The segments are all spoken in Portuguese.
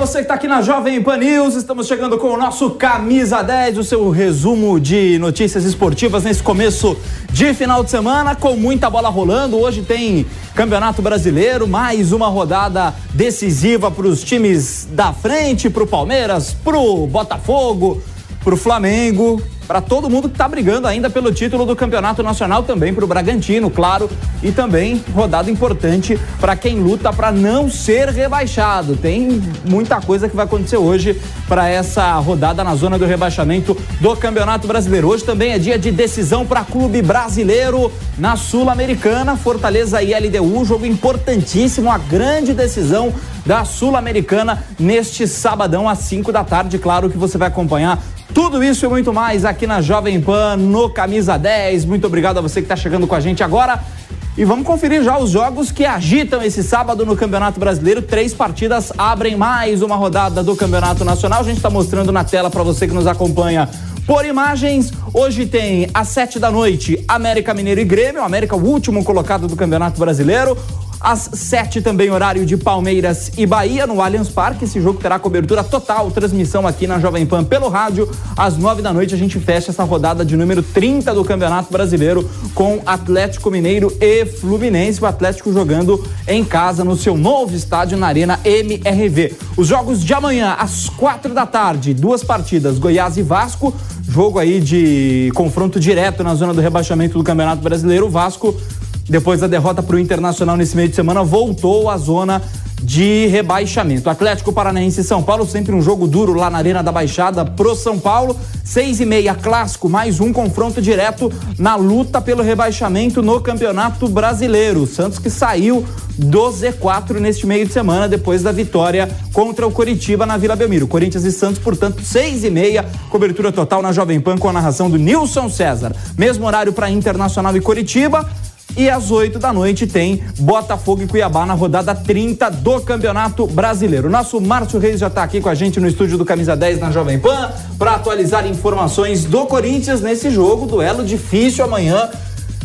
Você que está aqui na Jovem Pan News. Estamos chegando com o nosso Camisa 10, o seu resumo de notícias esportivas nesse começo de final de semana, com muita bola rolando. Hoje tem Campeonato Brasileiro, mais uma rodada decisiva para os times da frente, para o Palmeiras, para o Botafogo, para o Flamengo para todo mundo que está brigando ainda pelo título do Campeonato Nacional, também para o Bragantino, claro, e também rodada importante para quem luta para não ser rebaixado. Tem muita coisa que vai acontecer hoje para essa rodada na zona do rebaixamento do Campeonato Brasileiro. Hoje também é dia de decisão para clube brasileiro na Sul-Americana, Fortaleza e LDU, jogo importantíssimo, a grande decisão da Sul-Americana neste sabadão às 5 da tarde. Claro que você vai acompanhar tudo isso e muito mais aqui na Jovem Pan, no Camisa 10. Muito obrigado a você que está chegando com a gente agora. E vamos conferir já os jogos que agitam esse sábado no Campeonato Brasileiro. Três partidas abrem mais uma rodada do Campeonato Nacional. A gente está mostrando na tela para você que nos acompanha por imagens. Hoje tem às sete da noite América Mineiro e Grêmio. América, o último colocado do Campeonato Brasileiro. Às sete também, horário de Palmeiras e Bahia, no Allianz Parque. Esse jogo terá cobertura total, transmissão aqui na Jovem Pan pelo rádio. Às nove da noite a gente fecha essa rodada de número 30 do Campeonato Brasileiro com Atlético Mineiro e Fluminense. O Atlético jogando em casa no seu novo estádio na Arena MRV. Os jogos de amanhã, às quatro da tarde, duas partidas, Goiás e Vasco. Jogo aí de confronto direto na zona do rebaixamento do Campeonato Brasileiro. O Vasco depois da derrota para o Internacional nesse meio de semana, voltou à zona de rebaixamento. Atlético Paranaense e São Paulo, sempre um jogo duro lá na Arena da Baixada pro São Paulo. Seis e meia, clássico, mais um confronto direto na luta pelo rebaixamento no Campeonato Brasileiro. Santos que saiu do Z4 neste meio de semana, depois da vitória contra o Coritiba na Vila Belmiro. Corinthians e Santos, portanto, seis e meia, cobertura total na Jovem Pan com a narração do Nilson César. Mesmo horário para Internacional e Coritiba. E às 8 da noite tem Botafogo e Cuiabá na rodada 30 do Campeonato Brasileiro. Nosso Márcio Reis já está aqui com a gente no estúdio do Camisa 10 na Jovem Pan para atualizar informações do Corinthians nesse jogo, duelo difícil amanhã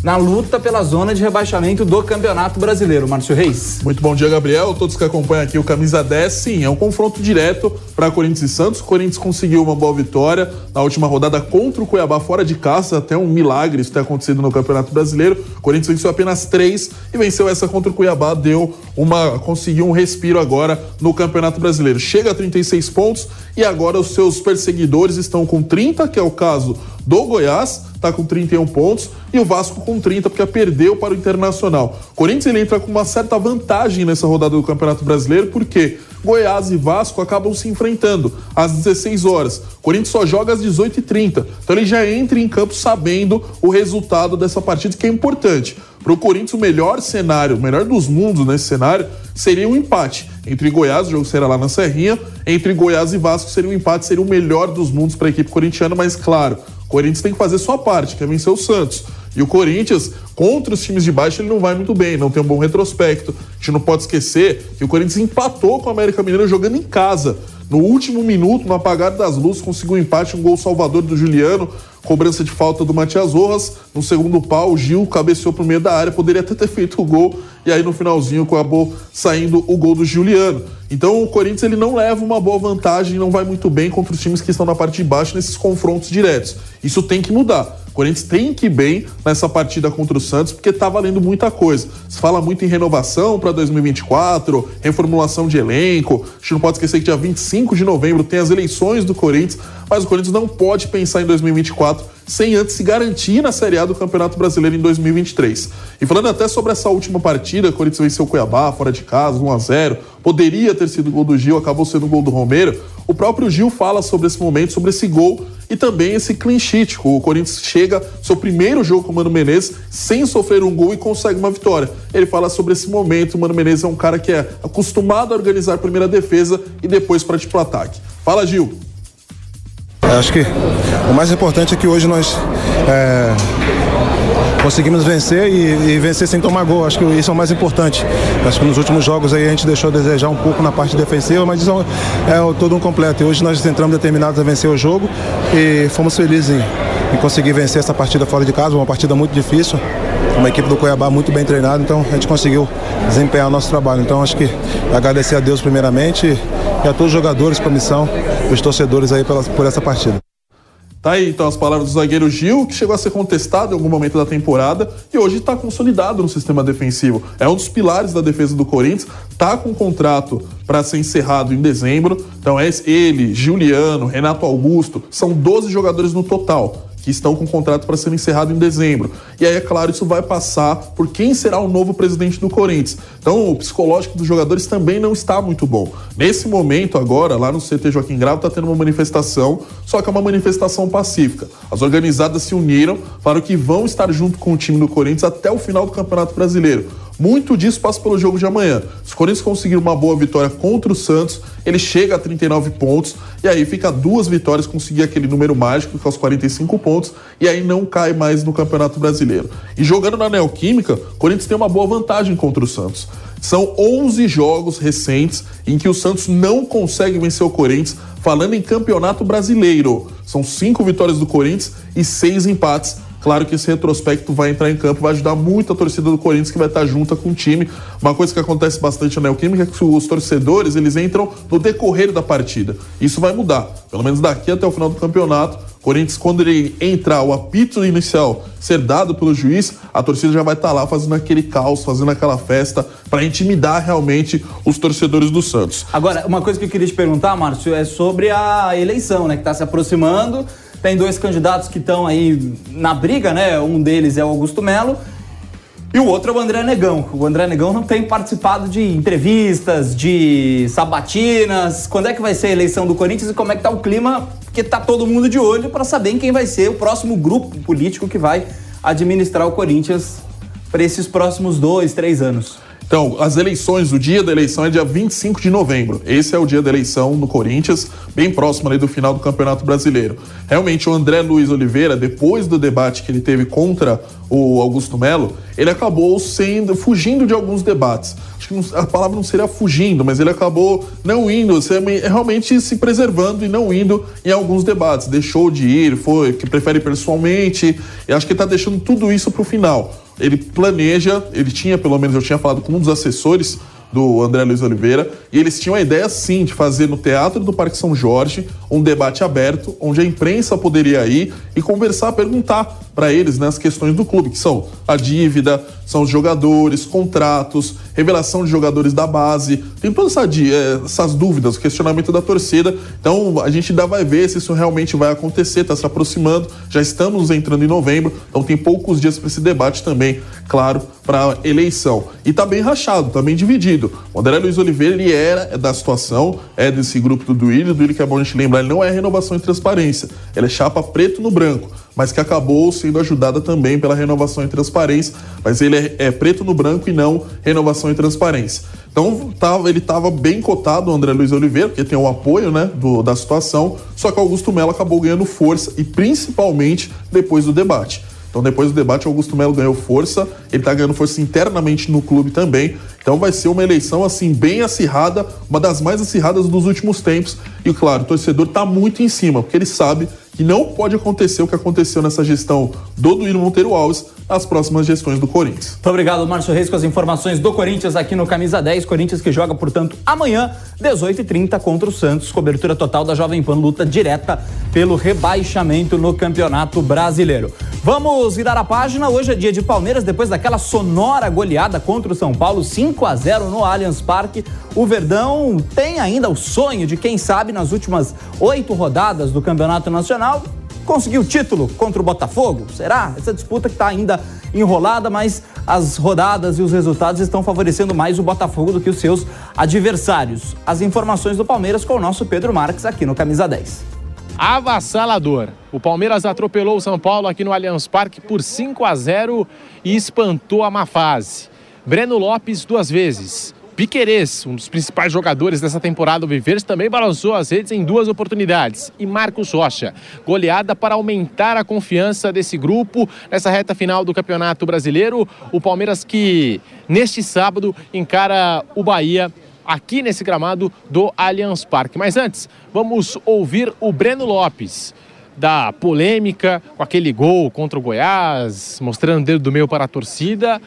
na luta pela zona de rebaixamento do Campeonato Brasileiro. Márcio Reis. Muito bom dia, Gabriel. Todos que acompanham aqui o Camisa 10, sim, é um confronto direto para Corinthians e Santos. O Corinthians conseguiu uma boa vitória na última rodada contra o Cuiabá fora de casa, até um milagre isso ter acontecido no Campeonato Brasileiro. O Corinthians venceu apenas três e venceu essa contra o Cuiabá, deu uma conseguiu um respiro agora no Campeonato Brasileiro. Chega a 36 pontos e agora os seus perseguidores estão com 30, que é o caso do Goiás, está com 31 pontos, e o Vasco com 30, porque perdeu para o Internacional. O Corinthians ele entra com uma certa vantagem nessa rodada do Campeonato Brasileiro, porque Goiás e Vasco acabam se enfrentando às 16 horas. O Corinthians só joga às 18h30. Então ele já entra em campo sabendo o resultado dessa partida, que é importante. Para o Corinthians, o melhor cenário, o melhor dos mundos nesse cenário, seria um empate. Entre Goiás, o jogo será lá na Serrinha, entre Goiás e Vasco seria um empate, seria o melhor dos mundos para a equipe corintiana, mas claro, o Corinthians tem que fazer sua parte, que é vencer o Santos. E o Corinthians, contra os times de baixo, ele não vai muito bem, não tem um bom retrospecto. A gente não pode esquecer que o Corinthians empatou com o América Mineiro jogando em casa. No último minuto, no apagar das luzes, conseguiu um empate, um gol salvador do Juliano, cobrança de falta do Matias Rojas. No segundo pau, o Gil cabeceou pro meio da área, poderia até ter feito o gol, e aí no finalzinho acabou saindo o gol do Juliano. Então o Corinthians ele não leva uma boa vantagem, não vai muito bem contra os times que estão na parte de baixo nesses confrontos diretos. Isso tem que mudar. O Corinthians tem que ir bem nessa partida contra o Santos, porque tá valendo muita coisa. Se fala muito em renovação para 2024, reformulação de elenco. A gente não pode esquecer que dia 25 de novembro tem as eleições do Corinthians, mas o Corinthians não pode pensar em 2024 sem antes se garantir na Série A do Campeonato Brasileiro em 2023. E falando até sobre essa última partida, o Corinthians venceu o Cuiabá fora de casa, 1 a 0 Poderia ter sido o gol do Gil, acabou sendo o gol do Romero. O próprio Gil fala sobre esse momento, sobre esse gol e também esse clean sheet. O Corinthians chega seu primeiro jogo com o Mano Menezes sem sofrer um gol e consegue uma vitória. Ele fala sobre esse momento. O Mano Menezes é um cara que é acostumado a organizar a primeira defesa e depois para o ataque. Fala, Gil. Acho que o mais importante é que hoje nós é, conseguimos vencer e, e, vencer sem tomar gol. Acho que isso é o mais importante. Acho que nos últimos jogos aí a gente deixou a desejar um pouco na parte defensiva, mas isso é, é todo um completo. E hoje nós entramos determinados a vencer o jogo e fomos felizes em, em conseguir vencer essa partida fora de casa, uma partida muito difícil uma equipe do Cuiabá muito bem treinada, então a gente conseguiu desempenhar o nosso trabalho. Então acho que agradecer a Deus primeiramente e a todos os jogadores, comissão, os torcedores aí pela, por essa partida. Tá aí então as palavras do zagueiro Gil, que chegou a ser contestado em algum momento da temporada e hoje está consolidado no sistema defensivo. É um dos pilares da defesa do Corinthians, tá com um contrato para ser encerrado em dezembro. Então é ele, Juliano, Renato Augusto, são 12 jogadores no total que estão com contrato para ser encerrado em dezembro. E aí, é claro, isso vai passar por quem será o novo presidente do Corinthians. Então, o psicológico dos jogadores também não está muito bom. Nesse momento, agora, lá no CT Joaquim Grau, está tendo uma manifestação, só que é uma manifestação pacífica. As organizadas se uniram, falaram que vão estar junto com o time do Corinthians até o final do Campeonato Brasileiro. Muito disso passa pelo jogo de amanhã. Se o Corinthians conseguir uma boa vitória contra o Santos, ele chega a 39 pontos e aí fica duas vitórias, conseguir aquele número mágico, que é os 45 pontos, e aí não cai mais no Campeonato Brasileiro. E jogando na Neoquímica, o Corinthians tem uma boa vantagem contra o Santos. São 11 jogos recentes em que o Santos não consegue vencer o Corinthians, falando em Campeonato Brasileiro. São cinco vitórias do Corinthians e seis empates Claro que esse retrospecto vai entrar em campo, vai ajudar muito a torcida do Corinthians que vai estar junta com o time. Uma coisa que acontece bastante na Neoquímica é que os torcedores eles entram no decorrer da partida. Isso vai mudar, pelo menos daqui até o final do campeonato. Corinthians, quando ele entrar, o apito inicial ser dado pelo juiz, a torcida já vai estar lá fazendo aquele caos, fazendo aquela festa, para intimidar realmente os torcedores do Santos. Agora, uma coisa que eu queria te perguntar, Márcio, é sobre a eleição, né, que está se aproximando. Tem dois candidatos que estão aí na briga, né? Um deles é o Augusto Melo e o outro é o André Negão. O André Negão não tem participado de entrevistas, de sabatinas. Quando é que vai ser a eleição do Corinthians e como é que tá o clima? Porque tá todo mundo de olho para saber quem vai ser o próximo grupo político que vai administrar o Corinthians para esses próximos dois, três anos. Então, as eleições, o dia da eleição é dia 25 de novembro. Esse é o dia da eleição no Corinthians, bem próximo ali do final do Campeonato Brasileiro. Realmente, o André Luiz Oliveira, depois do debate que ele teve contra o Augusto Melo, ele acabou sendo fugindo de alguns debates. Acho que a palavra não seria fugindo, mas ele acabou não indo, realmente se preservando e não indo em alguns debates. Deixou de ir, foi que prefere pessoalmente. E acho que está deixando tudo isso para o final ele planeja, ele tinha, pelo menos eu tinha falado com um dos assessores do André Luiz Oliveira, e eles tinham a ideia sim de fazer no Teatro do Parque São Jorge um debate aberto, onde a imprensa poderia ir e conversar, perguntar para eles né, as questões do clube, que são a dívida, são os jogadores, contratos, revelação de jogadores da base, tem todas essa, eh, essas dúvidas, o questionamento da torcida. Então a gente ainda vai ver se isso realmente vai acontecer, está se aproximando, já estamos entrando em novembro, então tem poucos dias para esse debate também, claro, para a eleição. E está bem rachado, está bem dividido. O André Luiz Oliveira, ele era da situação, é desse grupo do Duílio, do Duílio que é bom a gente lembrar, ele não é renovação e transparência, ele é chapa preto no branco mas que acabou sendo ajudada também pela renovação e transparência, mas ele é, é preto no branco e não renovação e transparência. Então tava, ele estava bem cotado, o André Luiz Oliveira, porque tem o apoio né, do, da situação, só que Augusto Melo acabou ganhando força e principalmente depois do debate. Então, depois do debate, Augusto Melo ganhou força, ele está ganhando força internamente no clube também. Então, vai ser uma eleição, assim, bem acirrada, uma das mais acirradas dos últimos tempos. E, claro, o torcedor está muito em cima, porque ele sabe que não pode acontecer o que aconteceu nessa gestão do Duílio Monteiro Alves nas próximas gestões do Corinthians. Muito obrigado, Márcio Reis, com as informações do Corinthians aqui no Camisa 10. Corinthians que joga, portanto, amanhã, 18h30, contra o Santos. Cobertura total da Jovem Pan, luta direta pelo rebaixamento no Campeonato Brasileiro. Vamos virar a página. Hoje é dia de Palmeiras, depois daquela sonora goleada contra o São Paulo, 5 a 0 no Allianz Parque. O Verdão tem ainda o sonho de, quem sabe, nas últimas oito rodadas do Campeonato Nacional, conseguir o título contra o Botafogo? Será? Essa disputa que está ainda enrolada, mas as rodadas e os resultados estão favorecendo mais o Botafogo do que os seus adversários. As informações do Palmeiras com o nosso Pedro Marques aqui no Camisa 10 avassalador. O Palmeiras atropelou o São Paulo aqui no Allianz Parque por 5 a 0 e espantou a má fase. Breno Lopes duas vezes. Piquerez, um dos principais jogadores dessa temporada do Viveiros, também balançou as redes em duas oportunidades. E Marcos Rocha, goleada para aumentar a confiança desse grupo nessa reta final do Campeonato Brasileiro. O Palmeiras que neste sábado encara o Bahia aqui nesse gramado do Allianz Parque. Mas antes, vamos ouvir o Breno Lopes da polêmica com aquele gol contra o Goiás, mostrando o dedo do meio para a torcida,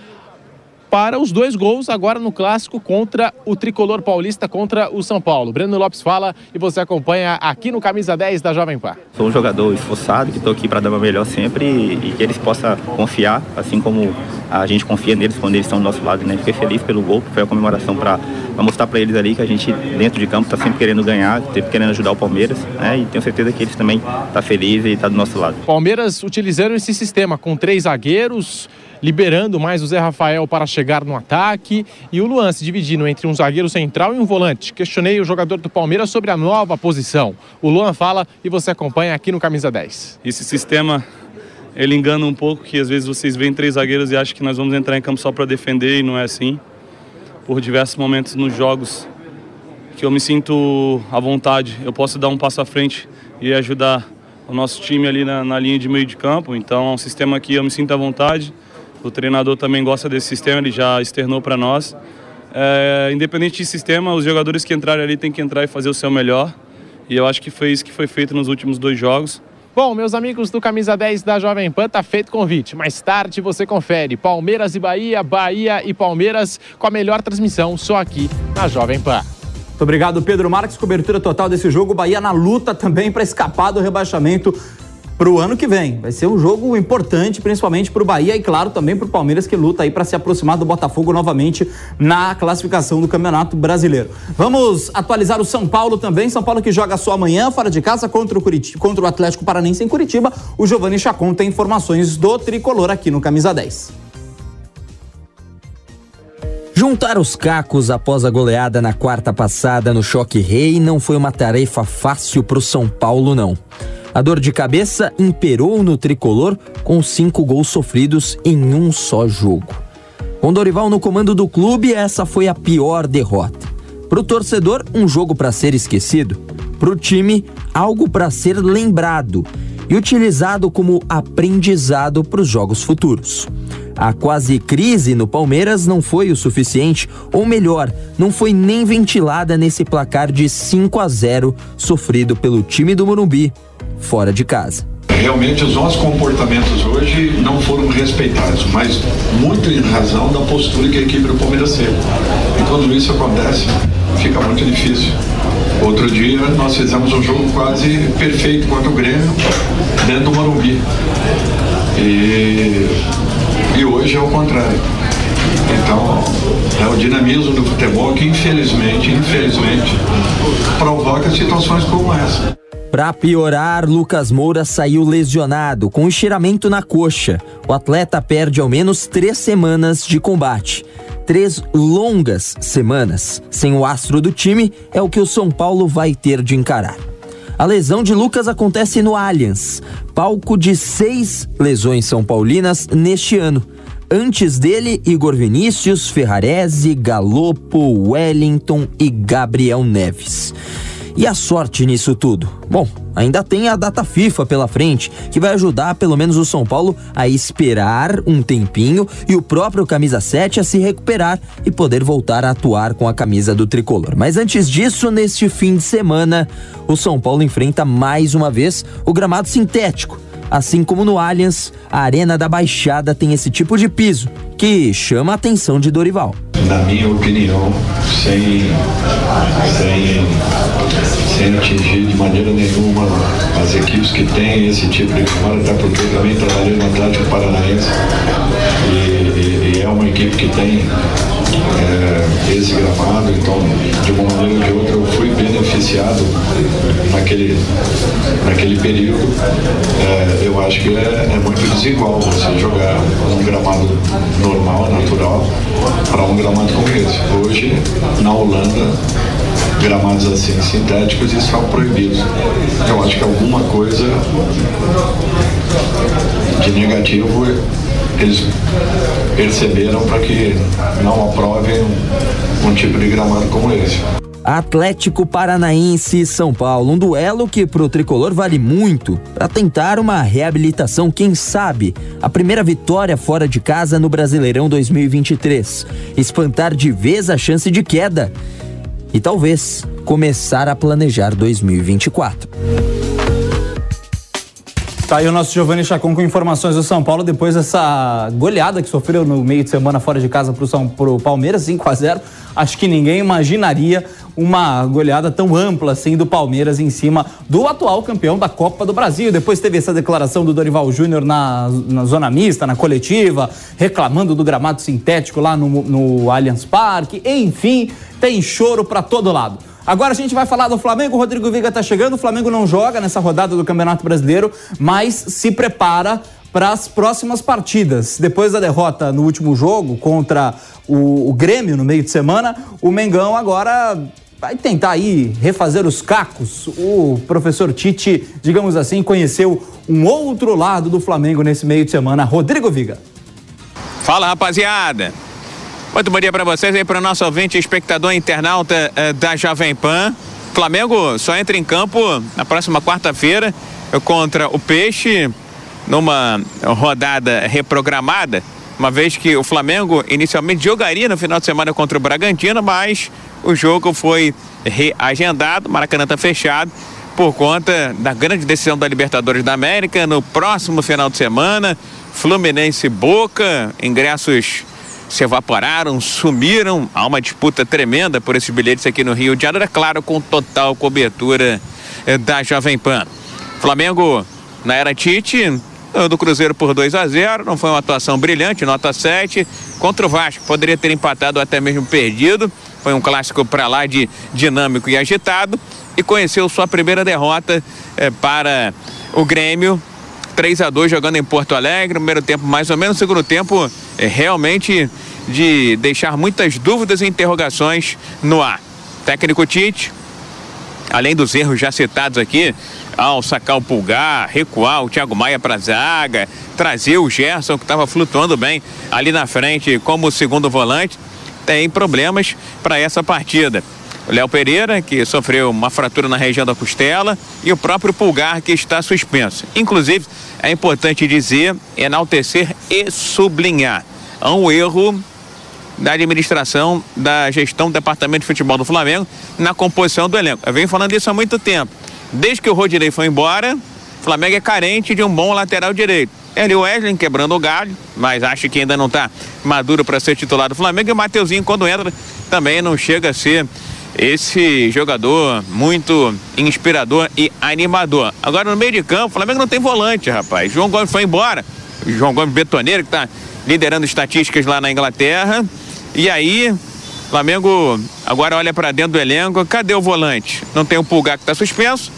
para os dois gols agora no clássico contra o tricolor paulista contra o São Paulo. Breno Lopes fala e você acompanha aqui no Camisa 10 da Jovem Pan. Sou um jogador esforçado, que estou aqui para dar o melhor sempre e, e, que eles possam confiar, assim como a gente confia neles quando eles estão do nosso lado. Né? Fiquei feliz pelo gol, foi a comemoração para mostrar para eles ali que a gente, dentro de campo, está sempre querendo ganhar, sempre querendo ajudar o Palmeiras. Né? E tenho certeza que eles também estão tá felizes e estão tá do nosso lado. Palmeiras utilizando esse sistema com três zagueiros liberando mais o Zé Rafael para chegar no ataque e o Luan se dividindo entre um zagueiro central e um volante. Questionei o jogador do Palmeiras sobre a nova posição. O Luan fala e você acompanha aqui no Camisa 10. Esse sistema ele engana um pouco que às vezes vocês veem três zagueiros e acham que nós vamos entrar em campo só para defender e não é assim. Por diversos momentos nos jogos que eu me sinto à vontade, eu posso dar um passo à frente e ajudar o nosso time ali na, na linha de meio de campo. Então é um sistema que eu me sinto à vontade. O treinador também gosta desse sistema, ele já externou para nós. É, independente de sistema, os jogadores que entrarem ali têm que entrar e fazer o seu melhor. E eu acho que foi isso que foi feito nos últimos dois jogos. Bom, meus amigos do Camisa 10 da Jovem Pan, tá feito convite. Mais tarde você confere Palmeiras e Bahia, Bahia e Palmeiras com a melhor transmissão só aqui na Jovem Pan. Muito obrigado, Pedro Marques. Cobertura total desse jogo. Bahia na luta também para escapar do rebaixamento para o ano que vem. Vai ser um jogo importante, principalmente para o Bahia e, claro, também para o Palmeiras, que luta aí para se aproximar do Botafogo novamente na classificação do Campeonato Brasileiro. Vamos atualizar o São Paulo também. São Paulo que joga só amanhã, fora de casa, contra o, Curitiba, contra o Atlético Paranense em Curitiba. O Giovanni Chacon tem informações do tricolor aqui no Camisa 10. Juntar os cacos após a goleada na quarta passada no Choque Rei não foi uma tarefa fácil para o São Paulo, não. A dor de cabeça imperou no tricolor com cinco gols sofridos em um só jogo. Com Dorival no comando do clube, essa foi a pior derrota. Para o torcedor, um jogo para ser esquecido. Para o time, algo para ser lembrado e utilizado como aprendizado para os jogos futuros. A quase crise no Palmeiras não foi o suficiente, ou melhor, não foi nem ventilada nesse placar de 5 a 0 sofrido pelo time do Morumbi fora de casa. Realmente os nossos comportamentos hoje não foram respeitados, mas muito em razão da postura que a equipe do Palmeiras teve. E quando isso acontece, fica muito difícil. Outro dia nós fizemos um jogo quase perfeito contra o Grêmio dentro do Morumbi. E, e hoje é o contrário. Então, é o dinamismo do futebol que infelizmente, infelizmente, provoca situações como essa. Para piorar, Lucas Moura saiu lesionado com um estiramento na coxa. O atleta perde ao menos três semanas de combate. Três longas semanas sem o astro do time é o que o São Paulo vai ter de encarar. A lesão de Lucas acontece no Allianz, palco de seis lesões são paulinas neste ano. Antes dele, Igor Vinícius, Ferrarese, Galopo, Wellington e Gabriel Neves. E a sorte nisso tudo? Bom, ainda tem a data FIFA pela frente, que vai ajudar pelo menos o São Paulo a esperar um tempinho e o próprio camisa 7 a se recuperar e poder voltar a atuar com a camisa do tricolor. Mas antes disso, neste fim de semana, o São Paulo enfrenta mais uma vez o gramado sintético. Assim como no Allianz, a Arena da Baixada tem esse tipo de piso, que chama a atenção de Dorival. Na minha opinião, sem, sem sem atingir de maneira nenhuma as equipes que têm esse tipo de comando, até porque eu também trabalhei no Atlético Paranaense e, e, e é uma equipe que tem é, esse gramado, então de uma maneira ou de outra eu fui beneficiado naquele, naquele período. É, eu acho que é, é muito desigual você jogar um gramado normal, natural, para um gramado como esse. Hoje, na Holanda, gramados assim sintéticos e são proibidos. Eu acho que alguma coisa de negativo eles perceberam para que não aprovem um, um tipo de gramado como esse. Atlético Paranaense e São Paulo, um duelo que pro tricolor vale muito para tentar uma reabilitação, quem sabe, a primeira vitória fora de casa no Brasileirão 2023, espantar de vez a chance de queda e talvez começar a planejar 2024. Tá aí o nosso Giovanni Chacon com informações do São Paulo depois dessa goleada que sofreu no meio de semana fora de casa pro, São, pro Palmeiras, 5 a 0 Acho que ninguém imaginaria uma goleada tão ampla assim do Palmeiras em cima do atual campeão da Copa do Brasil. Depois teve essa declaração do Dorival Júnior na, na zona mista, na coletiva, reclamando do gramado sintético lá no, no Allianz Parque. Enfim, tem choro para todo lado. Agora a gente vai falar do Flamengo. O Rodrigo Viga tá chegando. O Flamengo não joga nessa rodada do Campeonato Brasileiro, mas se prepara para as próximas partidas. Depois da derrota no último jogo contra o, o, Grêmio no meio de semana, o Mengão agora vai tentar aí refazer os cacos. O professor Tite, digamos assim, conheceu um outro lado do Flamengo nesse meio de semana. Rodrigo Viga. Fala, rapaziada. Muito bom dia para vocês aí, para o nosso ouvinte espectador internauta uh, da Jovem Pan. Flamengo só entra em campo na próxima quarta-feira contra o Peixe, numa rodada reprogramada, uma vez que o Flamengo inicialmente jogaria no final de semana contra o Bragantino, mas o jogo foi reagendado, Maracanã está fechado por conta da grande decisão da Libertadores da América no próximo final de semana. Fluminense Boca, ingressos se evaporaram, sumiram. Há uma disputa tremenda por esses bilhetes aqui no Rio de Janeiro, é claro, com total cobertura eh, da Jovem Pan. Flamengo, na era Tite, do Cruzeiro por 2 a 0 não foi uma atuação brilhante, nota 7. Contra o Vasco, poderia ter empatado ou até mesmo perdido. Foi um clássico para lá de dinâmico e agitado. E conheceu sua primeira derrota eh, para o Grêmio 3 a 2 jogando em Porto Alegre, primeiro tempo mais ou menos, segundo tempo é realmente de deixar muitas dúvidas e interrogações no ar. Técnico Tite, além dos erros já citados aqui, ao sacar o pulgar, recuar o Thiago Maia para zaga, trazer o Gerson que estava flutuando bem ali na frente como segundo volante, tem problemas para essa partida. O Léo Pereira, que sofreu uma fratura na região da costela, e o próprio Pulgar, que está suspenso. Inclusive, é importante dizer, enaltecer e sublinhar. Há um erro da administração, da gestão do Departamento de Futebol do Flamengo na composição do elenco. Eu venho falando isso há muito tempo. Desde que o Rodinei foi embora, o Flamengo é carente de um bom lateral direito. Ele o Wesley quebrando o galho, mas acho que ainda não está maduro para ser titular do Flamengo. E o Mateuzinho, quando entra, também não chega a ser esse jogador muito inspirador e animador. Agora no meio de campo, o Flamengo não tem volante, rapaz. João Gomes foi embora. João Gomes Betoneiro, que está liderando estatísticas lá na Inglaterra. E aí, Flamengo agora olha para dentro do elenco. Cadê o volante? Não tem o Pulgar que está suspenso.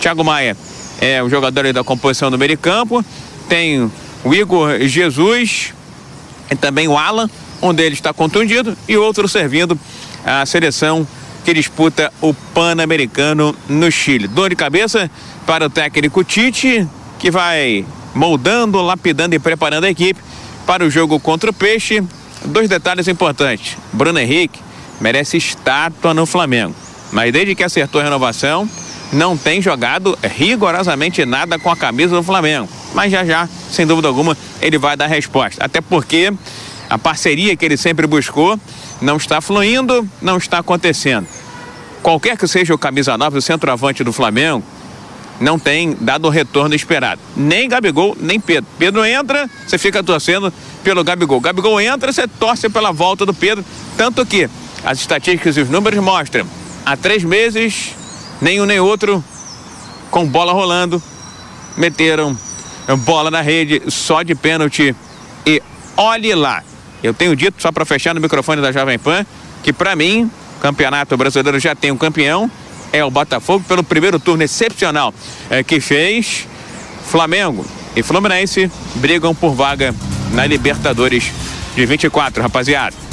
Thiago Maia é o jogador da composição do meio de campo. Tem o Igor Jesus e também o Alan. Um deles está contundido e outro servindo a seleção que disputa o Pan-Americano no Chile. Dor de cabeça para o técnico Tite, que vai moldando, lapidando e preparando a equipe para o jogo contra o Peixe. Dois detalhes importantes. Bruno Henrique merece estátua no Flamengo, mas desde que acertou a renovação, não tem jogado rigorosamente nada com a camisa do Flamengo. Mas já já, sem dúvida alguma, ele vai dar resposta. Até porque a parceria que ele sempre buscou não está fluindo, não está acontecendo qualquer que seja o camisa 9, o centroavante do Flamengo, não tem dado o retorno esperado. Nem Gabigol, nem Pedro. Pedro entra, você fica torcendo pelo Gabigol. Gabigol entra, você torce pela volta do Pedro. Tanto que as estatísticas e os números mostram, há três meses, nenhum nem outro, com bola rolando, meteram bola na rede só de pênalti. E olhe lá, eu tenho dito, só para fechar no microfone da Jovem Pan, que para mim Campeonato Brasileiro já tem um campeão, é o Botafogo, pelo primeiro turno excepcional é, que fez. Flamengo e Fluminense brigam por vaga na Libertadores de 24, rapaziada.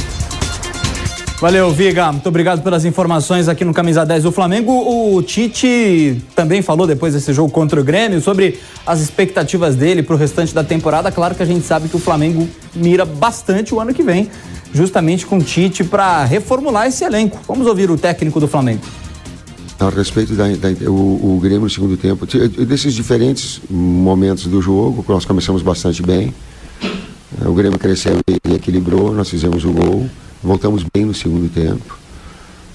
Valeu, Viga. Muito obrigado pelas informações aqui no Camisa 10 do Flamengo. O Tite também falou depois desse jogo contra o Grêmio sobre as expectativas dele para o restante da temporada. Claro que a gente sabe que o Flamengo mira bastante o ano que vem, justamente com o Tite para reformular esse elenco. Vamos ouvir o técnico do Flamengo. A respeito da, da o, o, Grêmio no segundo tempo, desses diferentes momentos do jogo, nós começamos bastante bem. O Grêmio cresceu e equilibrou, nós fizemos o gol. Voltamos bem no segundo tempo.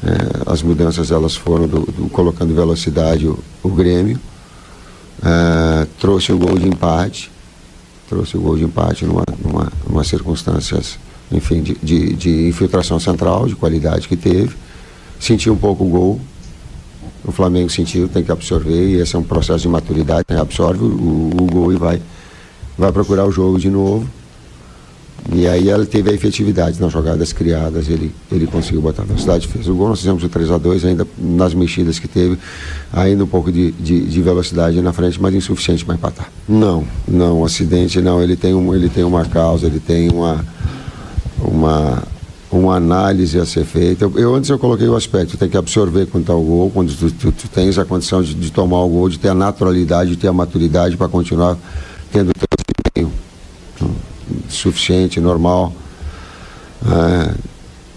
É, as mudanças elas foram do, do, colocando velocidade o, o Grêmio. É, trouxe o gol de empate. Trouxe o gol de empate numa, numa, numa circunstâncias, enfim, de, de, de, infiltração central, de qualidade que teve. Sentiu um pouco o gol. O Flamengo sentiu, tem que absorver, e esse é um processo de maturidade, né? absorve o, o gol e vai, vai procurar o jogo de novo. E aí ela teve a efetividade nas jogadas criadas, ele, ele conseguiu botar velocidade, fez o gol, nós fizemos o 3 a 2 ainda nas mexidas que teve, ainda um pouco de, de, de velocidade na frente, mas insuficiente para empatar. Não, não, o acidente não, ele tem, um, ele tem uma causa, ele tem uma, uma, uma análise a ser feita. Eu, eu antes eu coloquei o aspecto, tem que absorver quando está o gol, quando tu, tu, tu, tens a condição de, de tomar o gol, de ter a naturalidade, de ter a maturidade para continuar tendo suficiente, normal. É,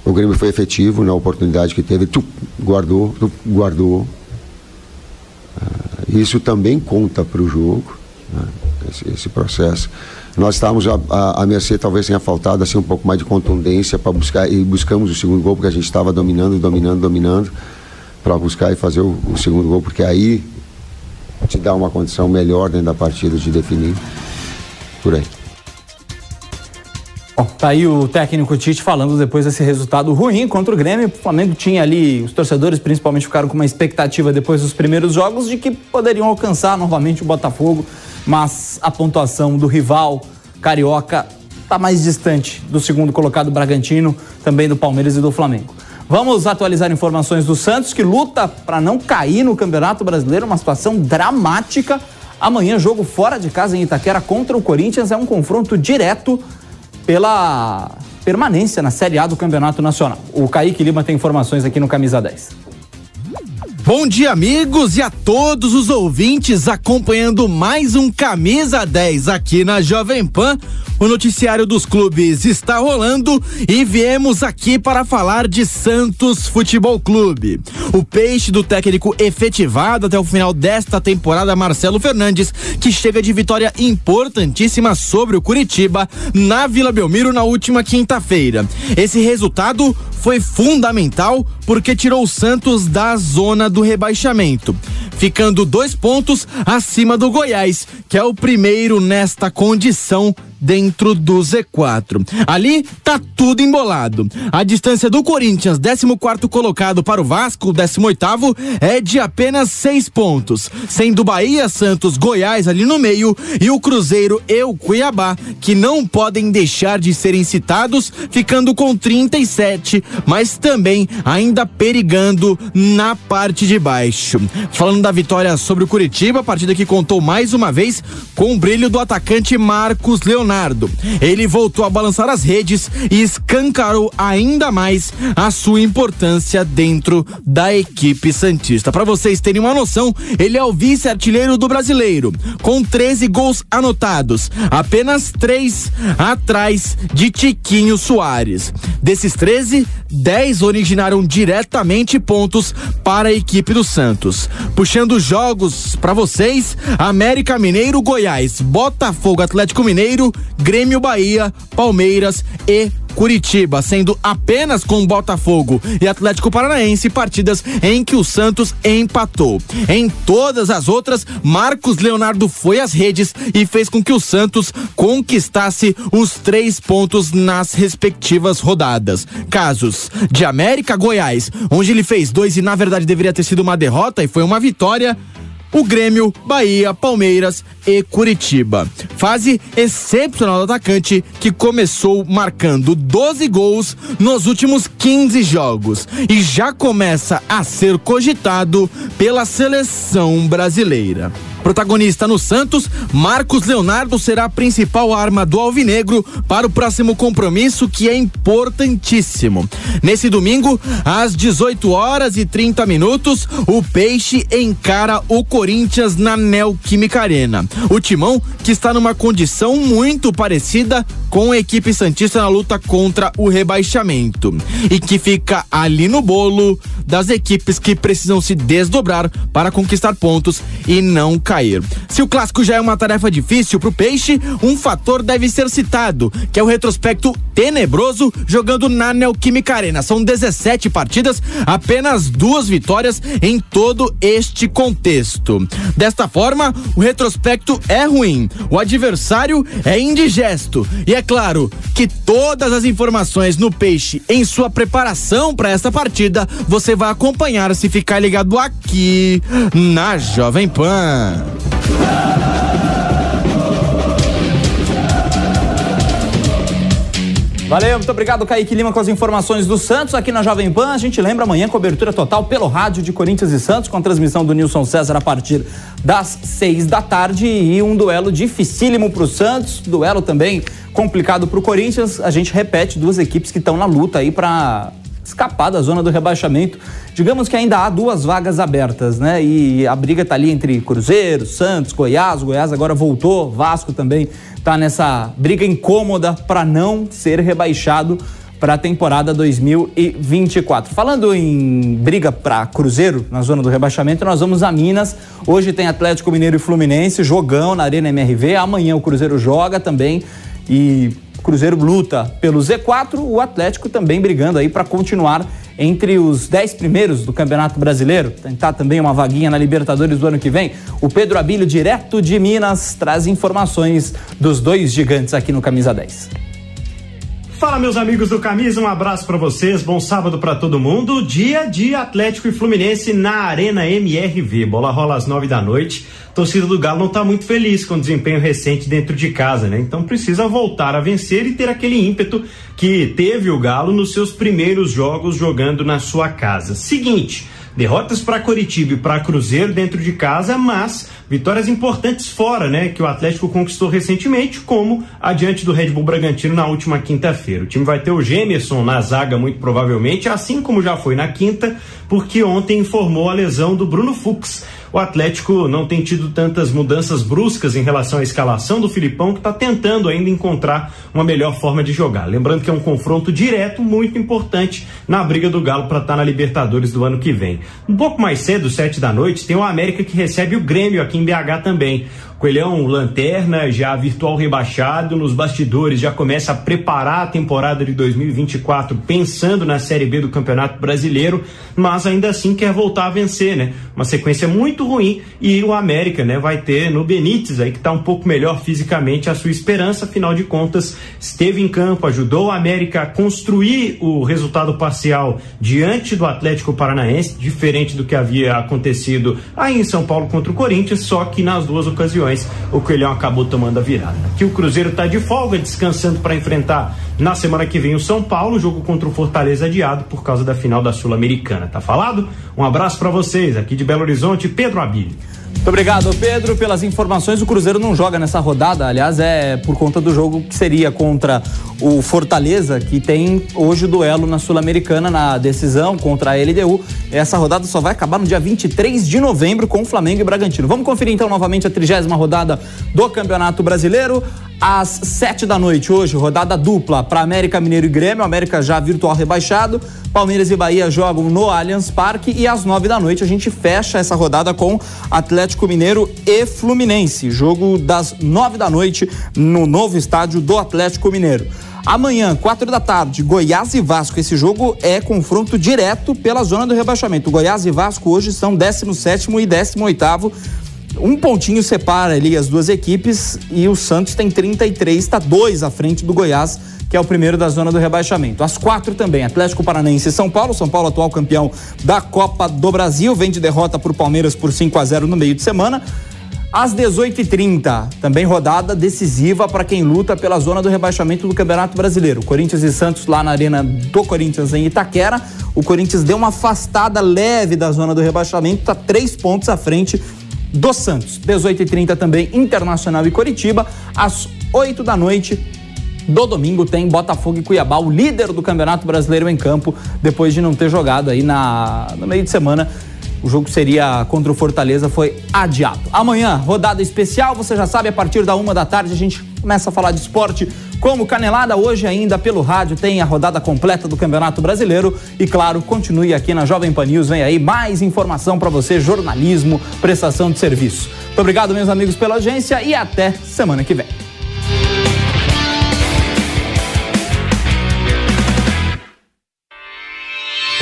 o Grêmio foi efetivo na oportunidade que teve, tu, guardou, tu, guardou. É, isso também conta para o jogo, né, esse, esse, processo. Nós estávamos a, a, a, mercê, talvez tenha faltado assim, um pouco mais de contundência para buscar, e buscamos o segundo gol, porque a gente estava dominando, dominando, dominando, para buscar e fazer o, o segundo gol, porque aí te dá uma condição melhor dentro da partida de definir. Por aí. Bom, tá aí o técnico Tite falando depois desse resultado ruim contra o Grêmio. O Flamengo tinha ali, os torcedores principalmente ficaram com uma expectativa depois dos primeiros jogos de que poderiam alcançar novamente o Botafogo, mas a pontuação do rival carioca está mais distante do segundo colocado Bragantino, também do Palmeiras e do Flamengo. Vamos atualizar informações do Santos que luta para não cair no Campeonato Brasileiro, uma situação dramática. Amanhã jogo fora de casa em Itaquera contra o Corinthians é um confronto direto pela permanência na Série A do Campeonato Nacional. O Kaique Lima tem informações aqui no Camisa 10. Bom dia, amigos, e a todos os ouvintes acompanhando mais um Camisa 10 aqui na Jovem Pan. O noticiário dos clubes está rolando e viemos aqui para falar de Santos Futebol Clube. O peixe do técnico efetivado até o final desta temporada, Marcelo Fernandes, que chega de vitória importantíssima sobre o Curitiba na Vila Belmiro na última quinta-feira. Esse resultado foi fundamental porque tirou o Santos da zona do rebaixamento, ficando dois pontos acima do Goiás, que é o primeiro nesta condição dentro do Z4. Ali tá tudo embolado. A distância do Corinthians, 14 colocado para o Vasco, 18 é de apenas seis pontos, sendo Bahia, Santos, Goiás ali no meio e o Cruzeiro e o Cuiabá, que não podem deixar de serem citados, ficando com 37, mas também ainda perigando na parte de baixo. Falando da vitória sobre o Curitiba, a partida que contou mais uma vez com o brilho do atacante Marcos Leonardo Ele voltou a balançar as redes e escancarou ainda mais a sua importância dentro da equipe Santista. Para vocês terem uma noção, ele é o vice-artilheiro do brasileiro, com 13 gols anotados, apenas três atrás de Tiquinho Soares. Desses 13, 10 originaram diretamente pontos para a equipe do Santos. Puxando jogos para vocês: América Mineiro, Goiás, Botafogo, Atlético Mineiro, Grêmio Bahia, Palmeiras e Curitiba, sendo apenas com Botafogo e Atlético Paranaense partidas em que o Santos empatou. Em todas as outras, Marcos Leonardo foi às redes e fez com que o Santos conquistasse os três pontos nas respectivas rodadas. Casos de América Goiás, onde ele fez dois e na verdade deveria ter sido uma derrota e foi uma vitória o Grêmio, Bahia, Palmeiras e Curitiba. Fase excepcional do atacante que começou marcando 12 gols nos últimos 15 jogos e já começa a ser cogitado pela seleção brasileira. Protagonista no Santos, Marcos Leonardo será a principal arma do Alvinegro para o próximo compromisso que é importantíssimo. Nesse domingo, às 18 horas e 30 minutos, o Peixe encara o Corinthians na Neoquímica Arena. O Timão, que está numa condição muito parecida com a equipe Santista na luta contra o rebaixamento e que fica ali no bolo das equipes que precisam se desdobrar para conquistar pontos e não cair. Se o clássico já é uma tarefa difícil para o Peixe, um fator deve ser citado, que é o retrospecto tenebroso jogando na Neoquímica Arena. São 17 partidas, apenas duas vitórias em todo este contexto. Desta forma, o retrospecto é ruim, o adversário é indigesto e é claro que todas as informações no Peixe em sua preparação para esta partida você vai acompanhar se ficar ligado aqui na Jovem Pan. Valeu, muito obrigado, Kaique Lima, com as informações do Santos aqui na Jovem Pan. A gente lembra amanhã cobertura total pelo rádio de Corinthians e Santos, com a transmissão do Nilson César a partir das seis da tarde e um duelo dificílimo para o Santos, duelo também complicado para o Corinthians. A gente repete duas equipes que estão na luta aí para escapar da zona do rebaixamento. Digamos que ainda há duas vagas abertas, né? E a briga está ali entre Cruzeiro, Santos, Goiás. O Goiás agora voltou, Vasco também está nessa briga incômoda para não ser rebaixado para a temporada 2024. Falando em briga para Cruzeiro na zona do rebaixamento, nós vamos a Minas. Hoje tem Atlético Mineiro e Fluminense, jogão na Arena MRV. Amanhã o Cruzeiro joga também e Cruzeiro luta pelo Z4, o Atlético também brigando aí para continuar entre os dez primeiros do Campeonato Brasileiro, tentar também uma vaguinha na Libertadores do ano que vem. O Pedro Abílio, direto de Minas, traz informações dos dois gigantes aqui no Camisa 10. Fala, meus amigos do Camisa, um abraço para vocês, bom sábado para todo mundo. Dia de Atlético e Fluminense na Arena MRV. Bola rola às nove da noite. Torcida do Galo não está muito feliz com o desempenho recente dentro de casa, né? Então precisa voltar a vencer e ter aquele ímpeto que teve o Galo nos seus primeiros jogos jogando na sua casa. Seguinte. Derrotas para Coritiba e para Cruzeiro dentro de casa, mas vitórias importantes fora, né? Que o Atlético conquistou recentemente, como adiante do Red Bull Bragantino na última quinta-feira. O time vai ter o Gemerson na zaga, muito provavelmente, assim como já foi na quinta, porque ontem informou a lesão do Bruno Fux o Atlético não tem tido tantas mudanças bruscas em relação à escalação do Filipão, que está tentando ainda encontrar uma melhor forma de jogar. Lembrando que é um confronto direto muito importante na briga do Galo para estar tá na Libertadores do ano que vem. Um pouco mais cedo, sete da noite, tem o América que recebe o Grêmio aqui em BH também. Coelhão, lanterna, já virtual rebaixado, nos bastidores já começa a preparar a temporada de 2024 pensando na Série B do Campeonato Brasileiro, mas ainda assim quer voltar a vencer, né? Uma sequência muito ruim e o América, né, vai ter no Benítez aí que tá um pouco melhor fisicamente a sua esperança, afinal de contas, esteve em campo, ajudou o América a construir o resultado parcial diante do Atlético Paranaense, diferente do que havia acontecido aí em São Paulo contra o Corinthians, só que nas duas ocasiões o Coelhão acabou tomando a virada. Aqui o Cruzeiro está de folga, descansando para enfrentar na semana que vem o São Paulo, jogo contra o Fortaleza adiado por causa da final da Sul-Americana. Tá falado? Um abraço para vocês, aqui de Belo Horizonte, Pedro Abílio. Muito obrigado, Pedro, pelas informações. O Cruzeiro não joga nessa rodada, aliás, é por conta do jogo que seria contra o Fortaleza, que tem hoje o duelo na Sul-Americana, na decisão contra a LDU. Essa rodada só vai acabar no dia 23 de novembro com o Flamengo e Bragantino. Vamos conferir então novamente a trigésima rodada do Campeonato Brasileiro às sete da noite hoje, rodada dupla para América Mineiro e Grêmio, América já virtual rebaixado, Palmeiras e Bahia jogam no Allianz Parque e às nove da noite a gente fecha essa rodada com Atlético Mineiro e Fluminense, jogo das nove da noite no novo estádio do Atlético Mineiro. Amanhã, quatro da tarde, Goiás e Vasco. Esse jogo é confronto direto pela zona do rebaixamento. Goiás e Vasco hoje são 17 e 18 um pontinho separa ali as duas equipes e o Santos tem 33, está dois à frente do Goiás, que é o primeiro da zona do rebaixamento. As quatro também, Atlético Paranaense e São Paulo. São Paulo, atual campeão da Copa do Brasil, vem de derrota para o Palmeiras por 5 a 0 no meio de semana. Às 18h30, também rodada decisiva para quem luta pela zona do rebaixamento do Campeonato Brasileiro. Corinthians e Santos lá na Arena do Corinthians em Itaquera. O Corinthians deu uma afastada leve da zona do rebaixamento, está três pontos à frente do Santos. 18h30 também Internacional e Coritiba. Às 8 da noite, do domingo tem Botafogo e Cuiabá, o líder do Campeonato Brasileiro em campo, depois de não ter jogado aí na, no meio de semana. O jogo seria contra o Fortaleza, foi adiado. Amanhã, rodada especial, você já sabe, a partir da uma da tarde a gente começa a falar de esporte como canelada. Hoje ainda pelo rádio tem a rodada completa do Campeonato Brasileiro. E claro, continue aqui na Jovem Pan News, vem aí mais informação para você, jornalismo, prestação de serviço. Muito obrigado, meus amigos, pela audiência e até semana que vem.